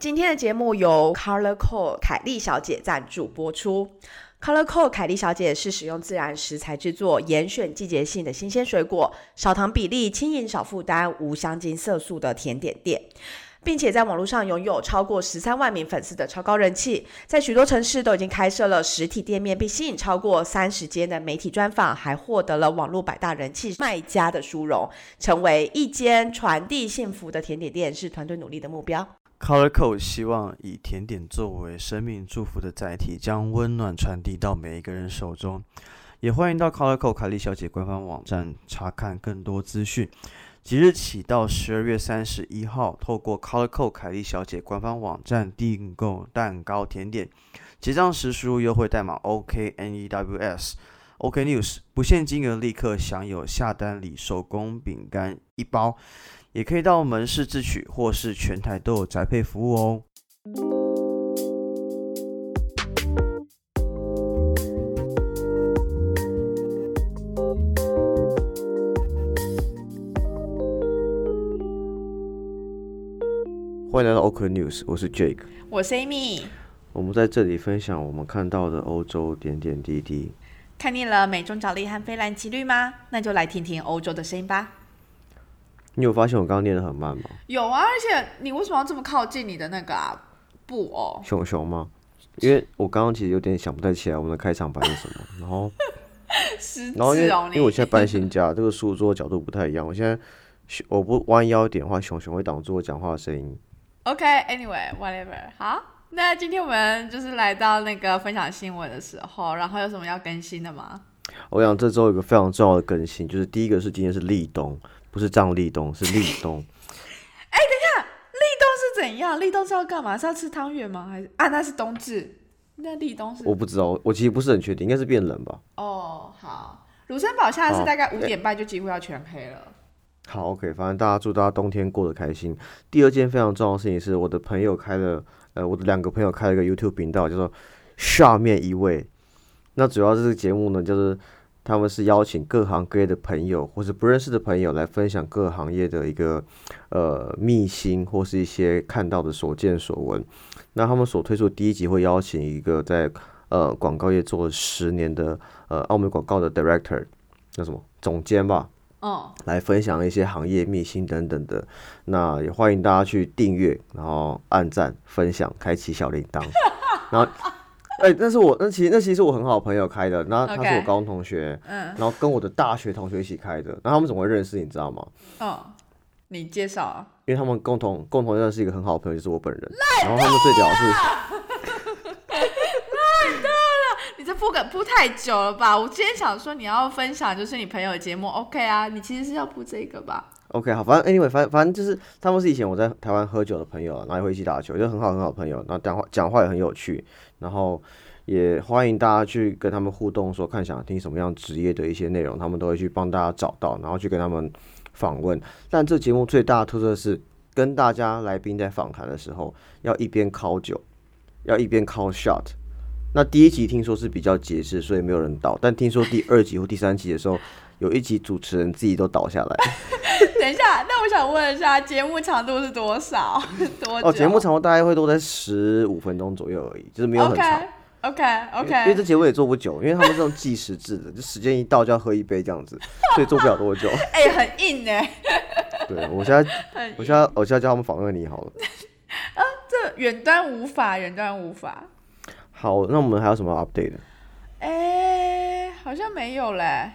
今天的节目由 Color Code 凯莉小姐赞助播出。Color Code 凯莉小姐是使用自然食材制作，严选季节性的新鲜水果，少糖比例，轻盈少负担，无香精色素的甜点店。并且在网络上拥有超过十三万名粉丝的超高人气，在许多城市都已经开设了实体店面，并吸引超过三十间的媒体专访，还获得了网络百大人气卖家的殊荣，成为一间传递幸福的甜点店，是团队努力的目标。Colorco 希望以甜点作为生命祝福的载体，将温暖传递到每一个人手中。也欢迎到 Colorco 凯莉小姐官方网站查看更多资讯。即日起到十二月三十一号，透过 Colorco 凯莉小姐官方网站订购蛋糕甜点，结账时输入优惠代码 OKNEWS News，不限金额立刻享有下单礼手工饼干一包，也可以到门市自取，或是全台都有宅配服务哦。欢迎来到 OK News，我是 Jake，我是 Amy。我们在这里分享我们看到的欧洲点点滴滴。看腻了美中角力和菲兰奇律吗？那就来听听欧洲的声音吧。你有发现我刚刚念的很慢吗？有啊，而且你为什么要这么靠近你的那个布偶？熊熊吗？因为我刚刚其实有点想不太起来我们的开场白是什么，然后，然后因为因为我现在搬新家，这个书桌角度不太一样，我现在我不弯腰点的话，熊熊会挡住我讲话的声音。OK，Anyway，whatever，好，那今天我们就是来到那个分享新闻的时候，然后有什么要更新的吗？我想这周有个非常重要的更新，就是第一个是今天是立冬，不是张立冬，是立冬。哎，等一下，立冬是怎样？立冬是要干嘛？是要吃汤圆吗？还是啊？那是冬至。那立冬是？我不知道，我其实不是很确定，应该是变冷吧。哦，好，卢森堡现在是大概五点半就几乎要全黑了。好，OK，反正大家祝大家冬天过得开心。第二件非常重要的事情是，我的朋友开了，呃，我的两个朋友开了一个 YouTube 频道，叫做下面一位。那主要这个节目呢，就是他们是邀请各行各业的朋友或是不认识的朋友来分享各行业的一个呃秘辛或是一些看到的所见所闻。那他们所推出第一集会邀请一个在呃广告业做了十年的呃澳门广告的 Director，叫什么总监吧。哦，来分享一些行业秘辛等等的，那也欢迎大家去订阅，然后按赞、分享、开启小铃铛。然后，哎，那是我，那其实那其实我很好朋友开的，那他是我高中同学，嗯，然后跟我的大学同学一起开的，然后他们怎么会认识，你知道吗？哦，你介绍啊？因为他们共同共同认识一个很好的朋友，就是我本人。然后他们最屌是。你这铺太久了吧？我今天想说你要分享就是你朋友的节目，OK 啊？你其实是要铺这个吧？OK，好，反正 Anyway，反反正就是他们是以前我在台湾喝酒的朋友，然后也会一起打球，就很好很好朋友，然后讲话讲话也很有趣，然后也欢迎大家去跟他们互动，说看想听什么样职业的一些内容，他们都会去帮大家找到，然后去跟他们访问。但这节目最大的特色是跟大家来宾在访谈的时候，要一边靠酒，要一边靠 shot。那第一集听说是比较节制，所以没有人倒。但听说第二集或第三集的时候，有一集主持人自己都倒下来。等一下，那我想问一下，节目长度是多少？多哦，节目长度大概会都在十五分钟左右而已，就是没有很长。OK OK。因为这节目也做不久，因为他们这种计时制的，就时间一到就要喝一杯这样子，所以做不了多久。哎，很硬哎。对，我现在，我现在，我现在叫他们访问你好了。啊，这远端无法，远端无法。好，那我们还有什么 update 哎，好像没有嘞。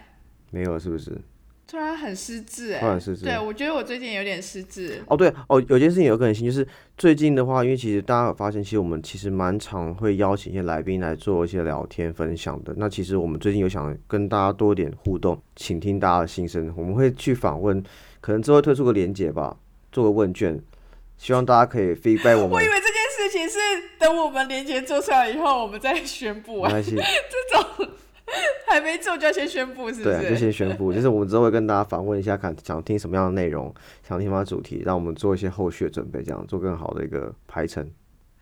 没有是不是？突然很失智哎。突然失智。对，我觉得我最近有点失智。哦，对哦，有件事情有可能性，就是最近的话，因为其实大家有发现，其实我们其实蛮常会邀请一些来宾来做一些聊天分享的。那其实我们最近有想跟大家多点互动，请听大家的心声。我们会去访问，可能之后推出个连接吧，做个问卷，希望大家可以 feedback 我们。我以为这件事情是。等我们年前做出来以后，我们再宣布啊。没关系，这种还没做就要先宣布，是不是？对，就先宣布。就是我们之后会跟大家访问一下，看想听什么样的内容，想听什么主题，让我们做一些后续的准备，这样做更好的一个排程。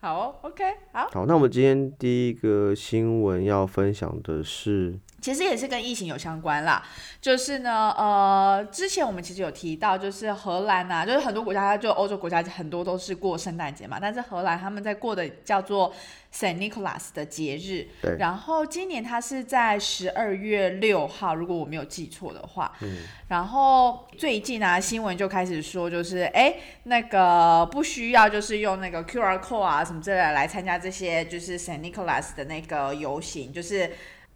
好，OK，好。好，那我们今天第一个新闻要分享的是其实也是跟疫情有相关啦，就是呢，呃，之前我们其实有提到，就是荷兰啊，就是很多国家，就欧洲国家很多都是过圣诞节嘛，但是荷兰他们在过的叫做 Saint Nicholas 的节日，对。然后今年它是在十二月六号，如果我没有记错的话，嗯，然后最近啊，新闻就开始说，就是哎，那个不需要就是用那个 QR code 啊什么之类的来参加这些就是 Saint Nicholas 的那个游行，就是。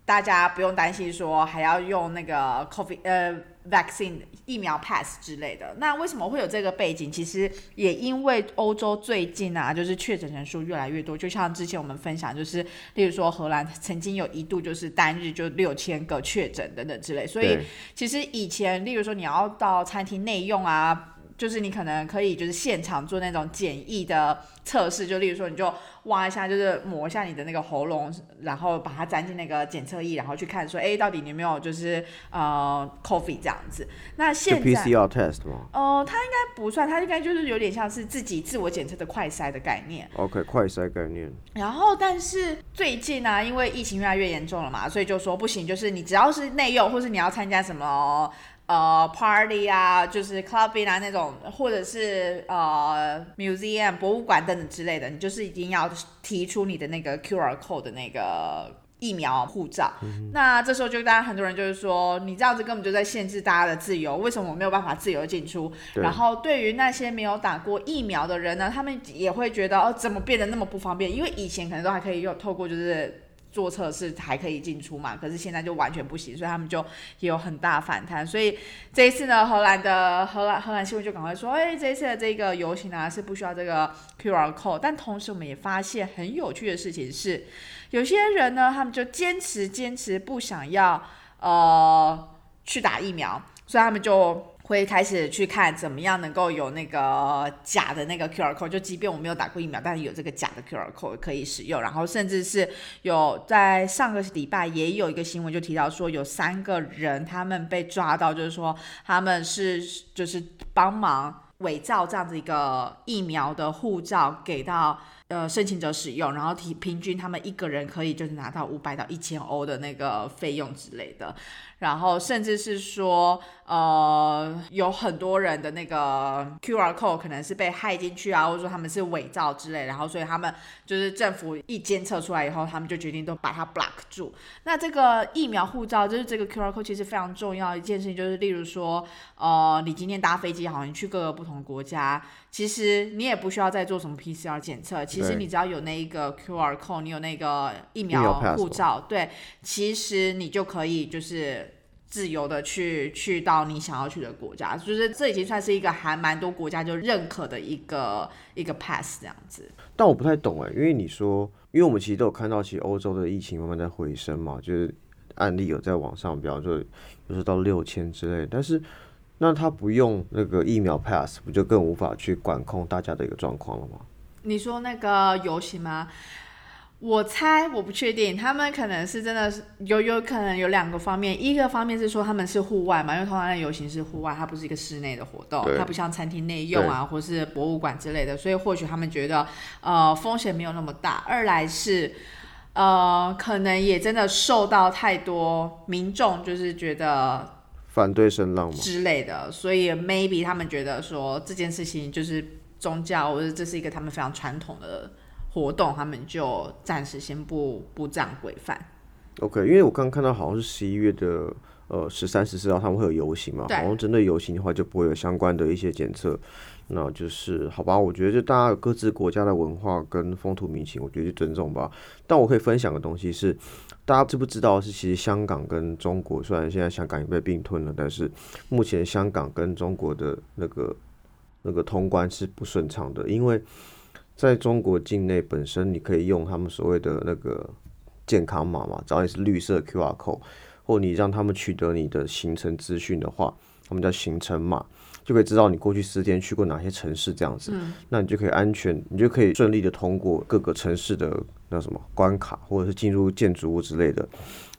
大家不用担心说还要用那个 COVID 呃 vaccine 疫苗 pass 之类的。那为什么会有这个背景？其实也因为欧洲最近啊，就是确诊人数越来越多。就像之前我们分享，就是例如说荷兰曾经有一度就是单日就六千个确诊等等之类。所以其实以前，例如说你要到餐厅内用啊。就是你可能可以就是现场做那种简易的测试，就例如说你就挖一下，就是抹一下你的那个喉咙，然后把它粘进那个检测仪，然后去看说，哎，到底你有没有就是呃 coffee 这样子。那就现在 PCR test 吗呃，它应该不算，它应该就是有点像是自己自我检测的快筛的概念。，OK，快筛概念，然后，但是最近呢、因为疫情越来越严重了嘛，所以就说不行，就是你只要是内用，或是你要参加什么呃 party 啊，就是 clubbing 啊那种，或者是呃 museum 博物馆等等之类的，你就是一定要提出你的那个 QR code 的那个。疫苗护照，那这时候就当然很多人就是说，你这样子根本就在限制大家的自由，为什么我没有办法自由进出？然后对于那些没有打过疫苗的人呢，他们也会觉得哦，怎么变得那么不方便？因为以前可能都还可以用透过就是做测试还可以进出嘛，可是现在就完全不行，所以他们就也有很大反弹。所以这一次呢，荷兰的荷兰荷兰新闻就赶快说，哎，这一次的这个游行啊是不需要这个 QR code，但同时我们也发现很有趣的事情是，有些人呢，他们就坚持坚持不想要呃去打疫苗，所以他们就会开始去看怎么样能够有那个假的那个 QR code，就即便我没有打过疫苗，但是有这个假的 QR code 可以使用。然后甚至是有在上个礼拜也有一个新闻就提到说，有三个人他们被抓到，就是说他们是就是帮忙伪造这样子一个疫苗的护照给到。呃，申请者使用，然后提平均他们一个人可以就是拿到五百到一千欧的那个费用之类的，然后甚至是说，呃，有很多人的那个 QR code 可能是被害进去啊，或者说他们是伪造之类，然后所以他们就是政府一监测出来以后，他们就决定都把它 block 住。那这个疫苗护照就是这个 QR code 其实非常重要一件事情，就是例如说，呃，你今天搭飞机好，你去各个不同国家，其实你也不需要再做什么 PCR 检测，其实你只要有那一个 QR code，你有那个疫疫苗护照，对，其实你就可以就是。自由的去去到你想要去的国家，就是这已经算是一个还蛮多国家就认可的一个一个 pass 这样子。但我不太懂哎，因为你说，因为我们其实都有看到，其实欧洲的疫情慢慢在回升嘛，就是案例有在往上飙，就有时候到六千之类，但是那他不用那个疫苗 pass，不就更无法去管控大家的一个状况了吗？你说那个游行吗？我猜，我不确定，他们可能是真的是有有可能有两个方面，一个方面是说他们是户外嘛，因为通常的游行是户外，它不是一个室内的活动，它不像餐厅内用啊，或是博物馆之类的，所以或许他们觉得呃风险没有那么大。二来是呃可能也真的受到太多民众就是觉得反对声浪嘛，之类的，所以 maybe 他们觉得说这件事情就是宗教，或者这是一个他们非常传统的活动，他们就暂时先不不这样规范。OK，因为我刚刚看到好像是十一月的呃十三、十四号他们会有游行嘛，对好像针对游行的话就不会有相关的一些检测，那就是好吧，我觉得就大家有各自国家的文化跟风土民情，我觉得就尊重吧。但我可以分享的东西是，大家知不知道是其实香港跟中国虽然现在香港也被并吞了，但是目前香港跟中国的那个那个通关是不顺畅的，因为在中国境内本身你可以用他们所谓的那个健康码嘛，只要你是绿色 QR code，或你让他们取得你的行程资讯的话，他们叫行程码，就可以知道你过去十天去过哪些城市这样子，那你就可以安全，你就可以顺利的通过各个城市的那什么关卡，或者是进入建筑物之类的。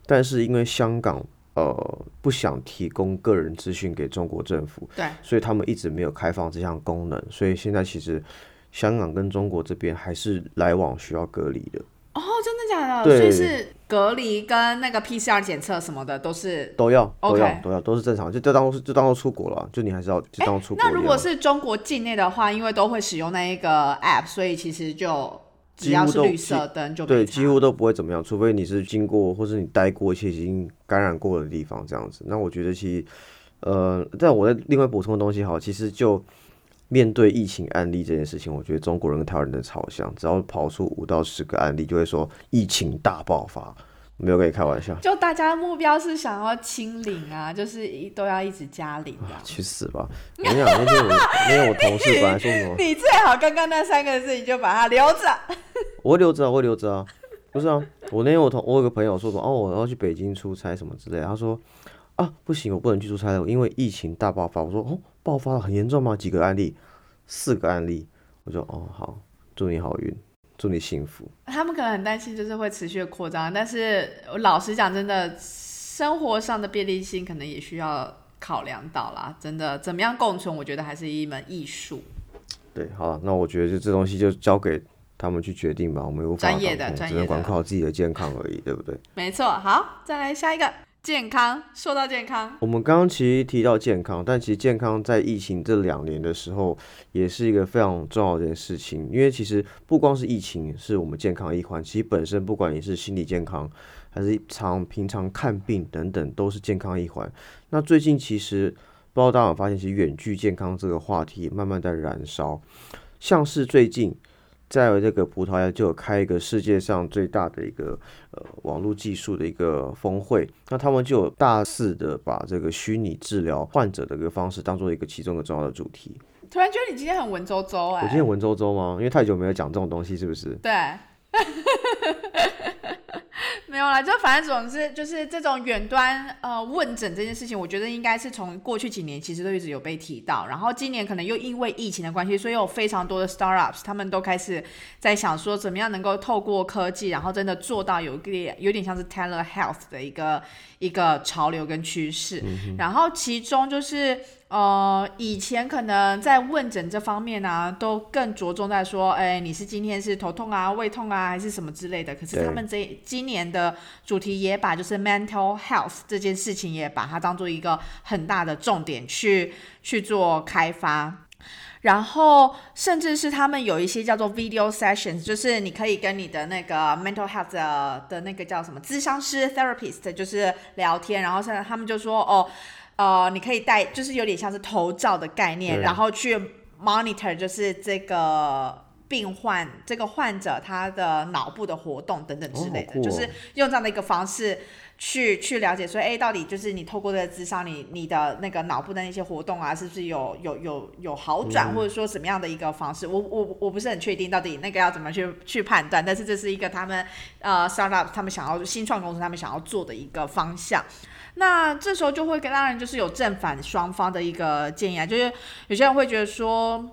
但是因为香港呃不想提供个人资讯给中国政府，对，所以他们一直没有开放这项功能，所以现在其实香港跟中国这边还是来往需要隔离的。哦，真的假的？对所以是隔离跟那个 PCR 检测什么的都是。都要都要都要都是正常，就就当做就当做出国了，就你还是要就当做出国。那如果是中国境内的话，因为都会使用那一个 app，所以其实就只要是绿色灯就没对，几乎都不会怎么样，除非你是经过或是你待过一些已经感染过的地方这样子。那我觉得其实，呃，但我再另外补充的东西好，其实就面对疫情案例这件事情，我觉得中国人跟台湾人的超像，只要跑出五到十个案例，就会说疫情大爆发，没有跟你开玩笑。就大家的目标是想要清零啊，就是一都要一直加零啊。去死吧！我跟你讲，那天我 那天我同事本来说什么，你最好刚刚那三个字你就把它留着。我会留着啊，我会留着啊。不是啊，我那天我同我有个朋友说什么哦，我要去北京出差什么之类，他说啊不行，我不能去出差了，因为疫情大爆发。我说哦，爆发了很严重吗？几个案例？四个案例。我说哦好，祝你好运，祝你幸福。他们可能很担心，就是会持续的扩张，但是我老实讲，真的生活上的便利性可能也需要考量到啦。真的，怎么样共存，我觉得还是一门艺术。对，好，那我觉得就这东西就交给他们去决定吧，我们无法专业的只能管靠自己的健康而已，对不对？没错，好，再来下一个，健康。说到健康，我们刚刚其实提到健康，但其实健康在疫情这两年的时候，也是一个非常重要的一件事情。因为其实不光是疫情是我们健康一环，其实本身不管你是心理健康，还是常平常看病等等，都是健康一环。那最近其实不知道大家有发现，其实远距健康这个话题慢慢在燃烧，像是最近。在这个葡萄牙就有开一个世界上最大的一个呃网络技术的一个峰会，那他们就有大肆的把这个虚拟治疗患者的一个方式当做一个其中一个重要的主题。突然觉得你今天很文绉绉哎、我今天文绉绉吗？因为太久没有讲这种东西，是不是？对，没有啦，就反正总之就是这种远端呃问诊这件事情，我觉得应该是从过去几年其实都一直有被提到，然后今年可能又因为疫情的关系，所以有非常多的 startups 他们都开始在想说怎么样能够透过科技，然后真的做到有一点有点像是 telehealth 的一个一个潮流跟趋势，然后其中就是。呃，以前可能在问诊这方面呢、都更着重在说，哎，你是今天是头痛啊、胃痛啊，还是什么之类的。可是他们这今年的主题也把就是 mental health 这件事情也把它当做一个很大的重点去去做开发。然后，甚至是他们有一些叫做 video sessions，就是你可以跟你的那个 mental health 的的那个叫什么咨商师 therapist，就是聊天。然后现在他们就说，哦，呃，你可以带，就是有点像是头罩的概念，然后去 monitor，就是这个病患这个患者他的脑部的活动等等之类的，哦哦就是用这样的一个方式。去去了解说，哎，到底就是你透过这个智商，你你的那个脑部的那些活动啊，是不是有有有有好转，或者说什么样的一个方式？我我我不是很确定到底那个要怎么去去判断，但是这是一个他们呃 startup 他们想要新创公司他们想要做的一个方向。那这时候就会跟当然就是有正反双方的一个建议啊，就是有些人会觉得说，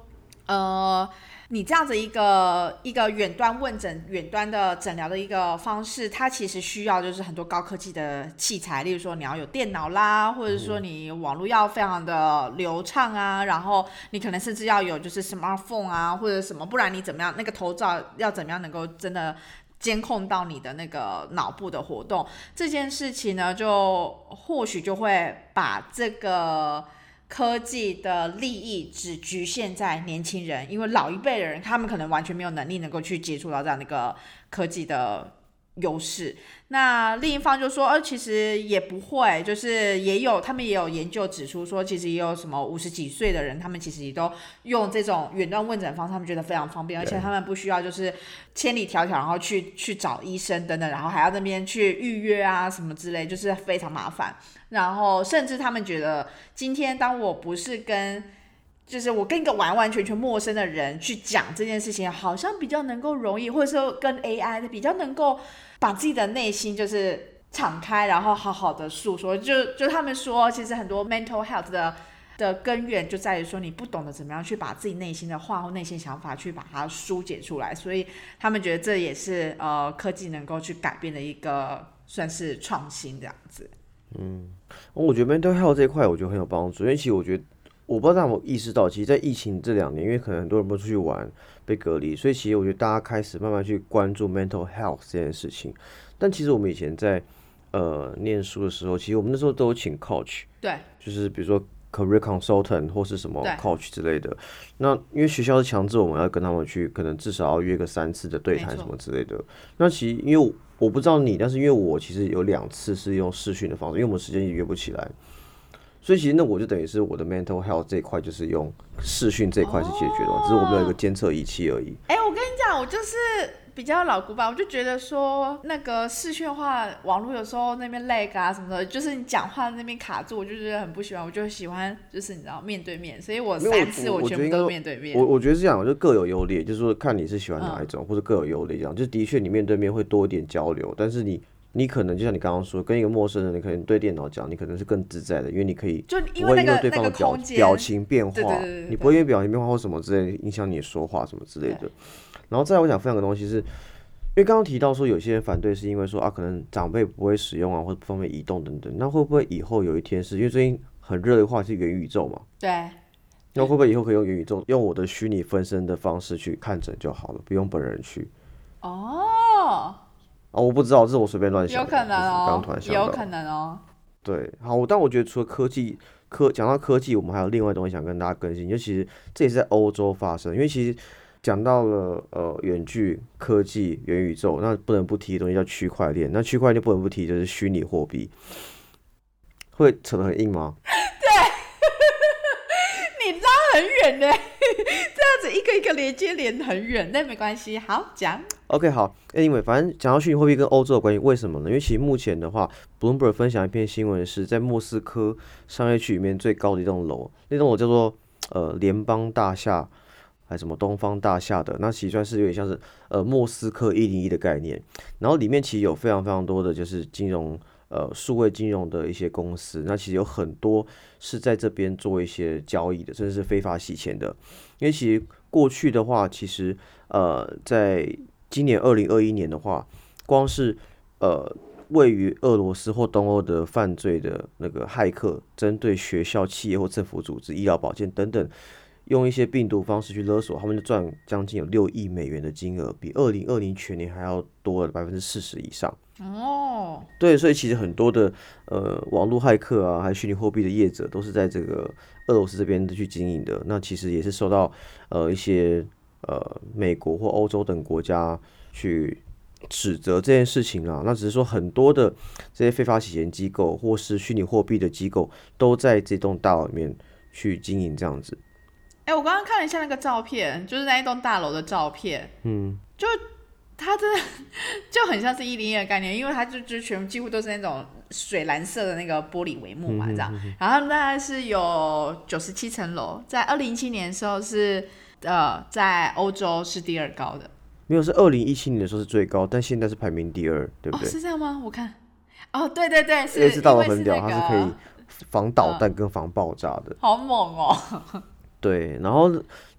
呃。你这样子一个一个远端问诊、远端的诊疗的一个方式，它其实需要就是很多高科技的器材，例如说你要有电脑啦，或者说你网络要非常的流畅啊，然后你可能甚至要有就是 smartphone 啊或者什么，不然你怎么样那个头罩要怎么样能够真的监控到你的那个脑部的活动，这件事情呢，就或许就会把这个。科技的利益只局限在年轻人，因为老一辈的人他们可能完全没有能力能够去接触到这样的一个科技的优势。那另一方就说，呃，其实也不会，就是也有他们也有研究指出说，其实也有什么五十几岁的人，他们其实也都用这种远端问诊方式，他们觉得非常方便，而且他们不需要就是千里迢迢然后去去找医生等等，然后还要那边去预约啊什么之类，就是非常麻烦。然后甚至他们觉得，今天当我不是跟，就是我跟一个完完全全陌生的人去讲这件事情，好像比较能够容易，或者说跟 AI 比较能够把自己的内心就是敞开，然后好好的诉说。就就他们说，其实很多 mental health 的。的根源就在于说，你不懂得怎么样去把自己内心的话或内心想法去把它疏解出来，所以他们觉得这也是呃科技能够去改变的一个算是创新这样子。嗯我觉得 mental health 这一块，我觉得很有帮助，因为其实我觉得我不知道大家有没有意识到，其实，在疫情这两年，因为可能很多人不出去玩，被隔离，所以其实我觉得大家开始慢慢去关注 mental health 这件事情。但其实我们以前在呃念书的时候，其实我们那时候都有请 coach，对，就是比如说 career consultant 或是什么 coach 之类的。那因为学校是强制我们要跟他们去，可能至少要约个三次的对谈什么之类的。那其实因为我我不知道你，但是因为我其实有两次是用视讯的方式，因为我们时间也约不起来。所以其实那我就等于是我的 mental health 这一块就是用视讯这一块是解决的嘛，只是我们有一个监测仪器而已。哎、我跟你讲，我就是比较老古板，我就觉得说那个视讯化网络有时候那边 lag 啊什么的，就是你讲话那边卡住，我就觉得很不喜欢，我就喜欢就是你知道面对面，所以我三次我我全部都面对面我。我觉得是这样，就各有优劣，就是说看你是喜欢哪一嗯种，或者各有优劣这样。就的确你面对面会多一点交流，但是你你可能就像你刚刚说，跟一个陌生人，你可能对电脑讲，你可能是更自在的，因为你可以就因不会因为为那个对方的表表情变化，对对对对对你不会因为表情变化或什么之类影响你说话什么之类的。然后再来我想分享个东西是，因为刚刚提到说有些人反对是因为说啊，可能长辈不会使用啊，或者不方便移动等等。那会不会以后有一天是因为最近很热的话是元宇宙嘛？对，那会不会以后可以用元宇宙，用我的虚拟分身的方式去看诊就好了，不用本人去？哦，啊，我不知道，这是我随便乱想，有可能哦突然，想到。有可能哦。对，好，但我觉得除了科技科讲到科技，我们还有另外东西想跟大家更新，就其实这也是在欧洲发生，因为其实讲到了呃远距科技、元宇宙，那不能不提的东西叫区块链，那区块链不能不提就是虚拟货币，会扯得很硬吗？对 你拉很远呢，这样子一个一个连接连很远，但没关系，好讲。OK，好，Anyway，反正讲到虚拟货币跟欧洲的关系，为什么呢？因为其实目前的话，Bloomberg 分享一篇新闻是在莫斯科商业区里面最高的一栋楼，那栋楼叫做呃联邦大厦，还是什么东方大厦的，那其实算是有点像是呃莫斯科一零一的概念，然后里面其实有非常非常多的就是金融呃数位金融的一些公司，那其实有很多是在这边做一些交易的，甚至是非法洗钱的，因为其实过去的话，其实呃在今年二零二一年的话，光是呃位于俄罗斯或东欧的犯罪的那个骇客，针对学校、企业或政府组织、医疗保健等等，用一些病毒方式去勒索，他们就赚将近有六亿美元的金额，比二零二零全年还要多了百分之四十以上。哦，对，所以其实很多的呃网络骇客啊，还有虚拟货币的业者，都是在这个俄罗斯这边去经营的。那其实也是受到呃一些呃美国或欧洲等国家去指责这件事情啦。那只是说很多的这些非法洗钱机构或是虚拟货币的机构，都在这栋大楼里面去经营这样子。哎、我刚刚看了一下那个照片，就是那一栋大楼的照片，嗯，就它真的就很像是一零一的概念，因为它就就全部几乎都是那种水蓝色的那个玻璃帷幕嘛，这样。然后大概是有九十七层楼，在二零一七年的时候是呃在欧洲是第二高的。没有是二零一七年的时候是最高，但现在是排名第二，对不哦，对？是这样吗？我看，哦，对对对，是因为是大楼很屌，那它是可以个防导弹跟防爆炸的。好猛哦。对，然后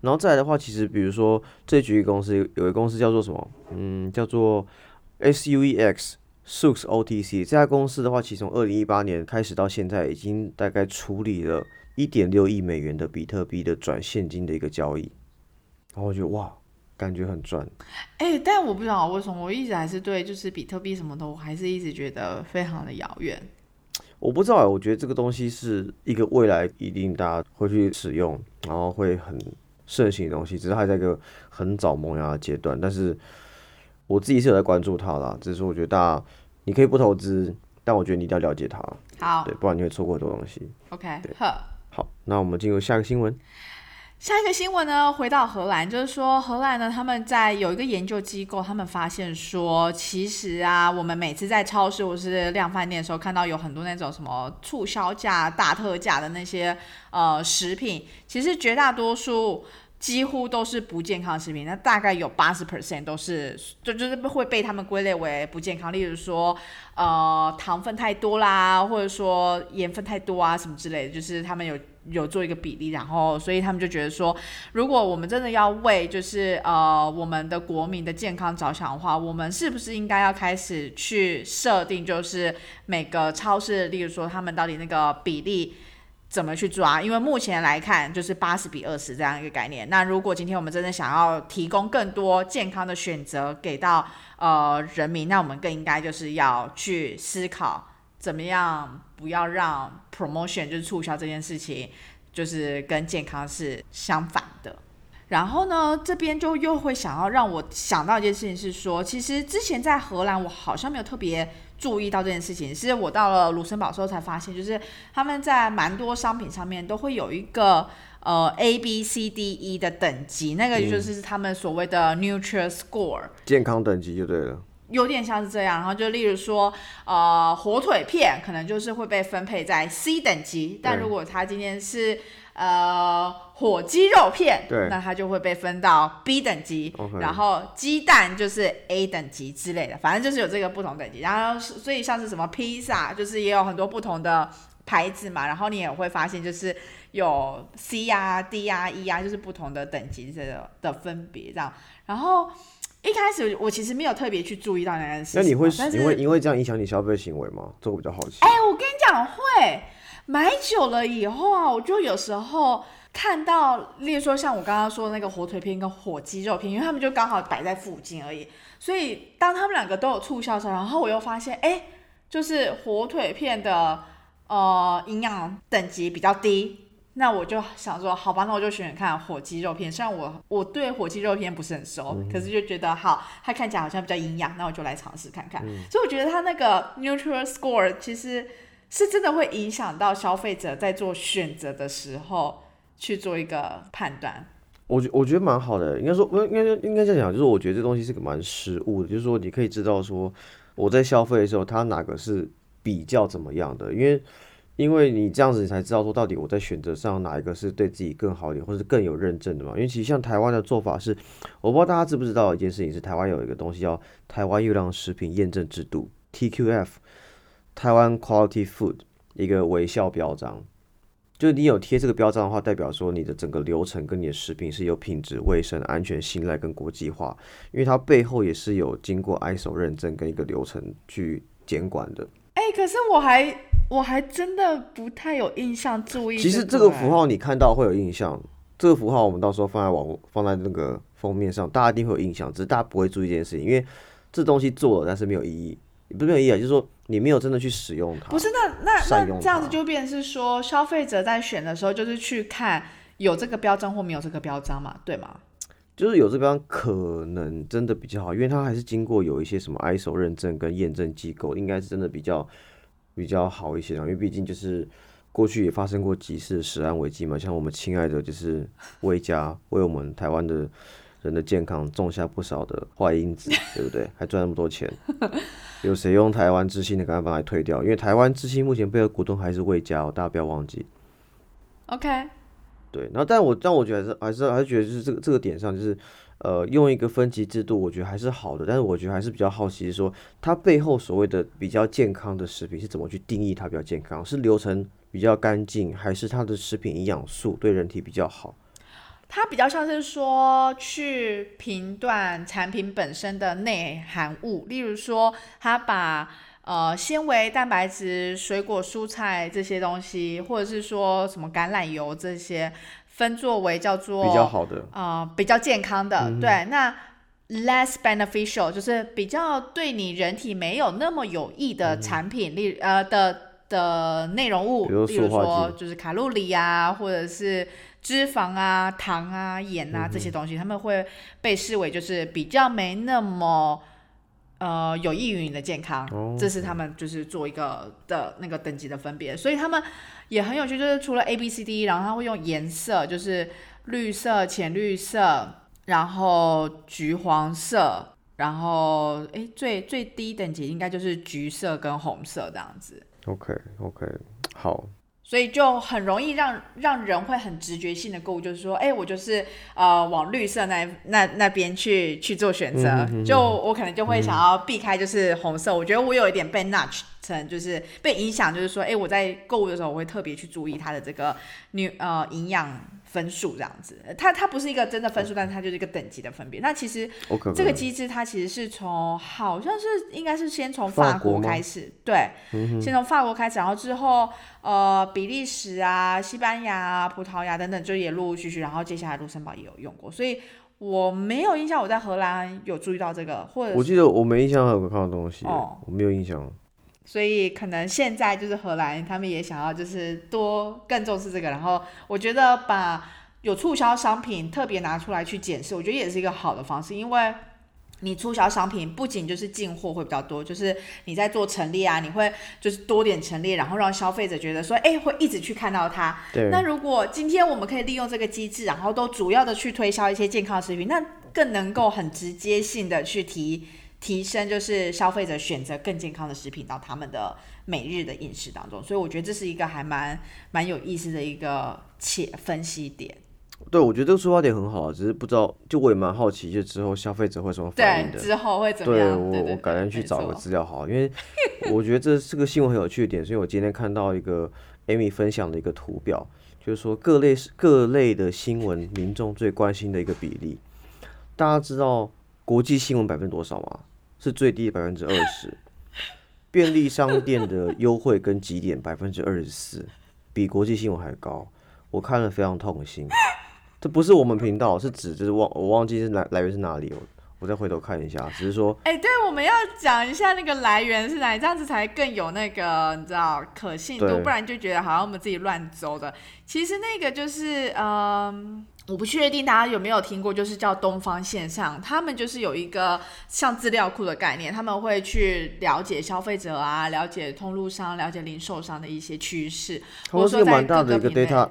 然后再来的话，其实比如说这举个公司有一个公司叫做什么？嗯，叫做 SUEX Sux OTC 这家公司的话，其实从二零一八年开始到现在，已经大概处理了一点六亿美元的比特币的转现金的一个交易。然后我觉得哇，感觉很赚。哎、但我不知道为什么，我一直还是对就是比特币什么的，我还是一直觉得非常的遥远。我不知道欸，我觉得这个东西是一个未来一定大家会去使用，然后会很盛行的东西，只是还在一个很早萌芽的阶段。但是我自己是有在关注它啦，只是我觉得大家你可以不投资，但我觉得你一定要了解它，好对，不然你会错过很多东西。，OK，好。好，那我们进入下一个新闻。下一个新闻呢，回到荷兰，就是说荷兰呢，他们在有一个研究机构，他们发现说，其实啊，我们每次在超市或是量贩店的时候，看到有很多那种什么促销价、大特价的那些呃食品，其实绝大多数。几乎都是不健康食品，那大概有八十 percent 都是，就就是会被他们归类为不健康。例如说，呃，糖分太多啦，或者说盐分太多啊，什么之类的，就是他们有有做一个比例，然后所以他们就觉得说，如果我们真的要为就是呃我们的国民的健康着想的话，我们是不是应该要开始去设定，就是每个超市，例如说他们到底那个比例。怎么去抓？因为目前来看就是八十比二十这样一个概念。那如果今天我们真的想要提供更多健康的选择给到呃人民，那我们更应该就是要去思考怎么样不要让 promotion 就是促销这件事情就是跟健康是相反的。然后呢，这边就又会想要让我想到一件事情是说，其实之前在荷兰我好像没有特别。注意到这件事情，是我到了卢森堡之后才发现，就是他们在蛮多商品上面都会有一个呃 A B C D E 的等级，那个就是他们所谓的 Nutrition Score，健康等级就对了，有点像是这样。然后就例如说，呃，火腿片可能就是会被分配在 C 等级，但如果它今天是呃，火鸡肉片，对，那它就会被分到 B 等级，然后鸡蛋就是 A 等级之类的，反正就是有这个不同等级。然后所以像是什么披萨，就是也有很多不同的牌子嘛，然后你也会发现就是有 C 啊、D 啊、E 啊，就是不同的等级的的分别这样。然后一开始我其实没有特别去注意到那件事，那你会你会因为这样影响你消费行为吗？这我比较好奇。哎，我跟你讲会。买久了以后啊，我就有时候看到，例如说像我刚刚说那个火腿片跟火鸡肉片，因为他们就刚好摆在附近而已，所以当他们两个都有促销的时候，然后我又发现，哎，就是火腿片的呃营养等级比较低，那我就想说，好吧，那我就选选看火鸡肉片。虽然我我对火鸡肉片不是很熟，可是就觉得好，它看起来好像比较营养，那我就来尝试看看。所以我觉得它那个 Nutrition Score 其实。是真的会影响到消费者在做选择的时候去做一个判断。我觉我觉得蛮好的，应该说，应该应该这样讲，就是我觉得这东西是个蛮实物的，就是说你可以知道说我在消费的时候，它哪个是比较怎么样的，因为因为你这样子你才知道说到底我在选择上哪一个是对自己更好一点，或者是更有认证的嘛。因为其实像台湾的做法是，我不知道大家知不知道一件事情是，台湾有一个东西叫台湾优良食品验证制度 （TQF）。台湾 Quality Food 一个微笑标章，就是你有贴这个标章的话，代表说你的整个流程跟你的食品是有品质、卫生、安全、信赖跟国际化，因为它背后也是有经过 ISO 认证跟一个流程去监管的。哎，可是我还我还真的不太有印象注意。其实这个符号你看到会有印象，这个符号我们到时候放在网放在那个封面上，大家一定会有印象，只是大家不会注意这件事情，因为这东西做了但是没有意义。不是没有意义啊，就是说你没有真的去使用它。不是，那那那这样子就变成是说，消费者在选的时候，就是去看有这个标章或没有这个标章嘛，对吗？就是有这标章可能真的比较好，因为它还是经过有一些什么 ISO 认证跟验证机构，应该是真的比较比较好一些啊。因为毕竟就是过去也发生过几次食安危机嘛，像我们亲爱的就是魏家为我们台湾的人的健康种下不少的坏因子，对不对？还赚那么多钱。有谁用台湾之星的赶快把它退掉？因为台湾之星目前背后股东还是魏家，哦大家不要忘记。OK。对，然后但我但我觉得还是还是还是觉得就是这个这个点上，就是呃用一个分级制度，我觉得还是好的。但是我觉得还是比较好奇，说它背后所谓的比较健康的食品是怎么去定义它比较健康？是流程比较干净，还是它的食品营养素对人体比较好？它比较像是说去评断产品本身的内含物，例如说，它把呃纤维、蛋白质、水果、蔬菜这些东西，或者是说什么橄榄油这些，分作为叫做比较好的啊，比较健康的。对，那 less beneficial 就是比较对你人体没有那么有益的产品，例呃的的内容物，例如说就是卡路里啊，或者是。脂肪啊、糖啊、盐啊这些东西，他们会被视为就是比较没那么呃有益于你的健康，这是他们就是做一个的那个等级的分别。所以他们也很有趣，就是除了 A、B、C、D，然后他会用颜色，就是绿色、浅绿色，然后橘黄色，然后哎最最低等级应该就是橘色跟红色这样子。OK OK，好。所以就很容易让让人会很直觉性的购物，就是说，哎，我就是呃往绿色那那那边去去做选择，就我可能就会想要避开就是红色，我觉得我有一点被 nudge 成就是被影响，就是说，哎，我在购物的时候，我会特别去注意它的这个女呃营养分数这样子。它它不是一个真的分数，但是它就是一个等级的分别。那其实这个机制它其实是从好像是应该是先从法国开始，对，先从法国开始，然后之后呃比利时啊、西班牙啊、葡萄牙等等就也陆陆续续，然后接下来卢森堡也有用过，所以。我没有印象，我在荷兰有注意到这个，或者我记得我没印象有看到东西，我没有印象。所以可能现在就是荷兰，他们也想要就是多更重视这个，然后我觉得把有促销商品特别拿出来去检视，我觉得也是一个好的方式，因为。你促销商品不仅就是进货会比较多，就是你在做陈列啊，你会就是多点陈列，然后让消费者觉得说，哎，会一直去看到它。对。那如果今天我们可以利用这个机制，然后都主要的去推销一些健康食品，那更能够很直接性的去提提升，就是消费者选择更健康的食品到他们的每日的饮食当中。所以我觉得这是一个还蛮蛮有意思的一个且分析点。对，我觉得这个出发点很好，只是不知道，就我也蛮好奇，就之后消费者会什么反应的。之后会怎么样？对我，我改天去找个资料好，因为 我觉得这是个新闻很有趣的点，所以我今天看到一个 Amy 分享的一个图表，就是说各类各类的新闻，民众最关心的一个比例。大家知道国际新闻百分之多少吗？是最低百分之二十。便利商店的优惠跟几点百分之二十四，比国际新闻还高，我看了非常痛心。这不是我们频道，是指就是忘我忘记是来来源是哪里，我我再回头看一下。只是说，哎，对，我们要讲一下那个来源是哪里，这样子才更有那个你知道可信度，不然就觉得好像我们自己乱诌的。其实那个就是，嗯，我不确定大家有没有听过，就是叫东方线上，他们就是有一个像资料库的概念，他们会去了解消费者啊，了解通路商，了解零售商的一些趋势，或者说在各个平台。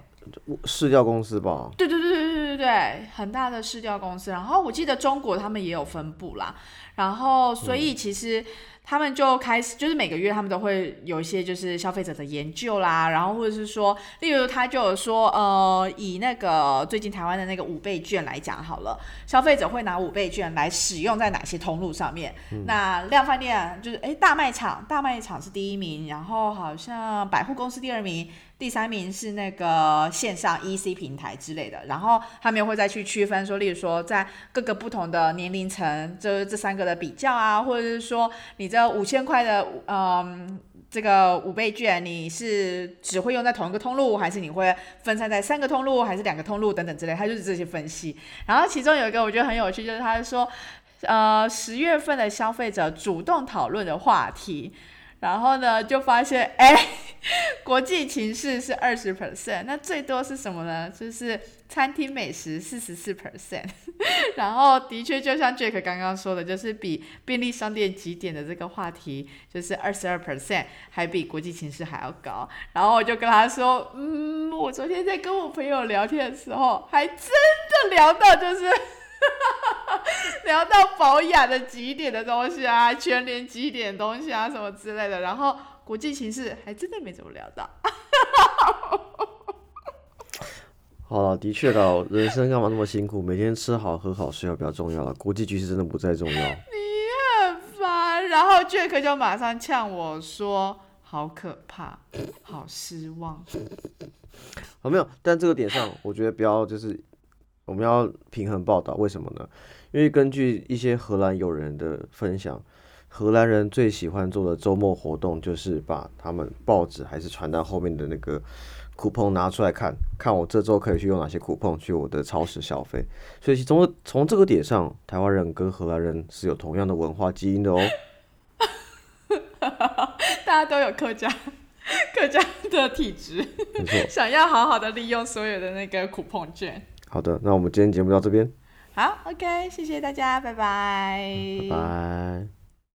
市调公司吧？对对对对对对对，很大的市调公司。然后我记得中国他们也有分布啦。然后所以其实他们就开始，就是每个月他们都会有一些就是消费者的研究啦。然后或者是说，例如他就有说，呃，以那个最近台湾的那个五倍券来讲好了，消费者会拿五倍券来使用在哪些通路上面？那量贩店就是哎大卖场，大卖场是第一名，然后好像百货公司第二名。第三名是那个线上 EC 平台之类的，然后他们又会再去区分说，例如说在各个不同的年龄层，这这三个的比较啊，或者是说你这五千块的嗯这个五倍券，你是只会用在同一个通路，还是你会分散在三个通路，还是两个通路等等之类，他就是这些分析。然后其中有一个我觉得很有趣，就是他说，呃，十月份的消费者主动讨论的话题。然后呢，就发现哎，国际情势是二十 percent，那最多是什么呢？就是餐厅美食四十四 percent。然后的确，就像 Jack 刚刚说的，就是比便利商店几点的这个话题，就是二十二 percent，还比国际情势还要高。然后我就跟他说，嗯，我昨天在跟我朋友聊天的时候，还真的聊到就是。聊到保养的几点的东西啊，全联几点东西啊，什么之类的，然后国际形势还真的没怎么聊到。好了，的确的，人生干嘛那么辛苦？每天吃好喝好睡好比较重要了，国际局势真的不再重要。你很烦，然后 Jack 就马上呛我说：“好可怕，好失望。”好，没有，但这个点上，我觉得不要就是。我们要平衡报道，为什么呢？因为根据一些荷兰友人的分享，荷兰人最喜欢做的周末活动就是把他们报纸还是传单后面的那个苦碰拿出来看，看我这周可以去用哪些苦碰去我的超市消费。所以从从这个点上，台湾人跟荷兰人是有同样的文化基因的哦。大家都有客家客家的体质，想要好好的利用所有的那个苦碰券。好的，那我们今天节目到这边。好，OK，谢谢大家，拜拜。拜拜。